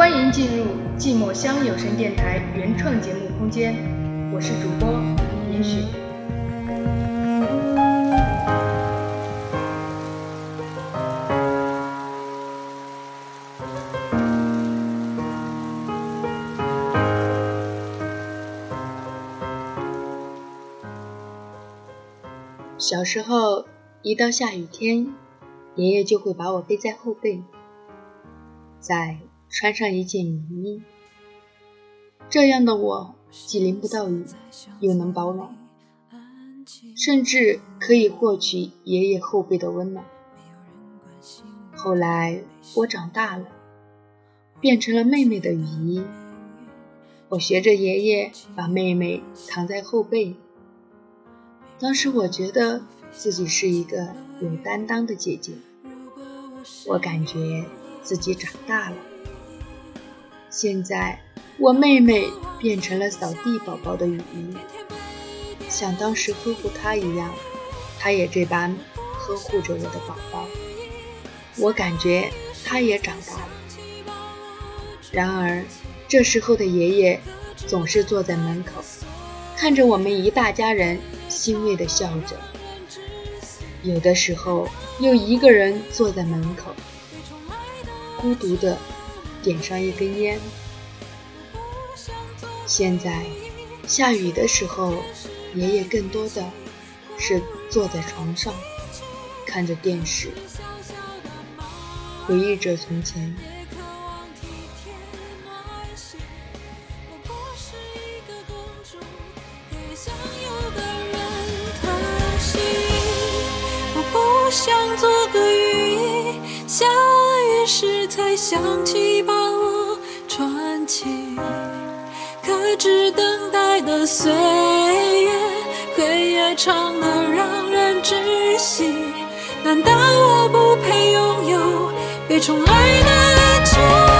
欢迎进入寂寞乡有声电台原创节目空间，我是主播严雪。小时候，一到下雨天，爷爷就会把我背在后背，在穿上一件雨衣。这样的我，既淋不到雨，又能保暖，甚至可以获取爷爷后背的温暖。后来我长大了，变成了妹妹的雨衣，我学着爷爷把妹妹藏在后背。当时我觉得自己是一个有担当的姐姐，我感觉自己长大了。现在我妹妹变成了扫地宝宝的雨衣，像当时呵护她一样，她也这般呵护着我的宝宝。我感觉她也长大了。然而，这时候的爷爷总是坐在门口，看着我们一大家人。欣慰地笑着，有的时候又一个人坐在门口，孤独的点上一根烟。现在下雨的时候，爷爷更多的是坐在床上，看着电视，回忆着从前。想做个雨衣，下雨时才想起把我穿起。可知等待的岁月，黑夜长的让人窒息。难道我不配拥有被宠爱的权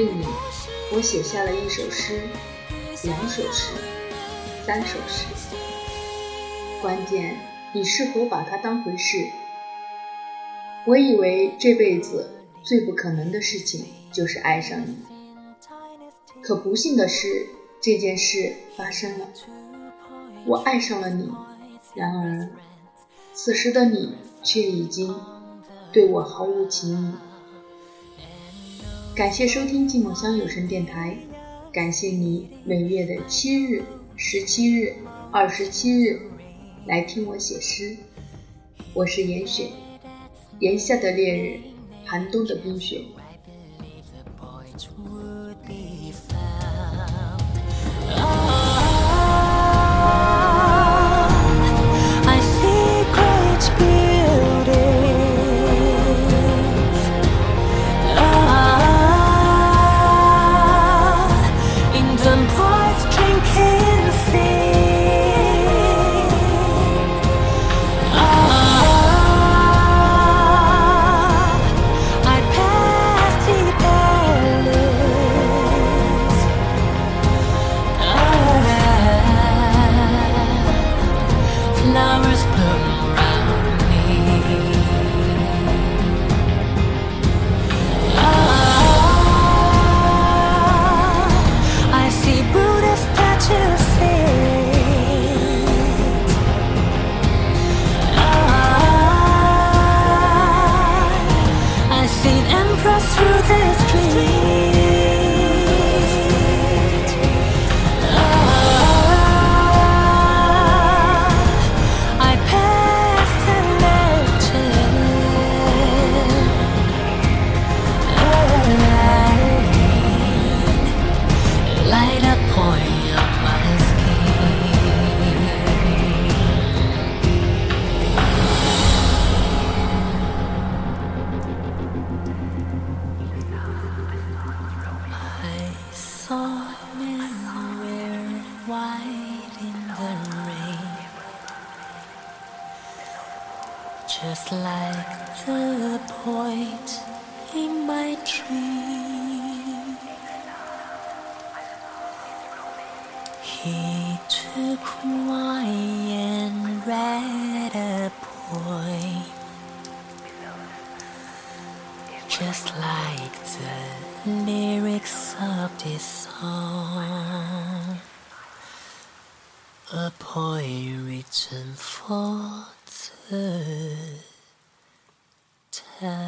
对你，我写下了一首诗，两首诗，三首诗。关键你是否把它当回事？我以为这辈子最不可能的事情就是爱上你，可不幸的是，这件事发生了。我爱上了你，然而此时的你却已经对我毫无情意。感谢收听寂寞乡有声电台，感谢你每月的七日、十七日、二十七日来听我写诗。我是严雪，炎夏的烈日，寒冬的冰雪。Just like the point in my dream. He took wine and read a poem, just like the lyrics of this song. A poem written for the town.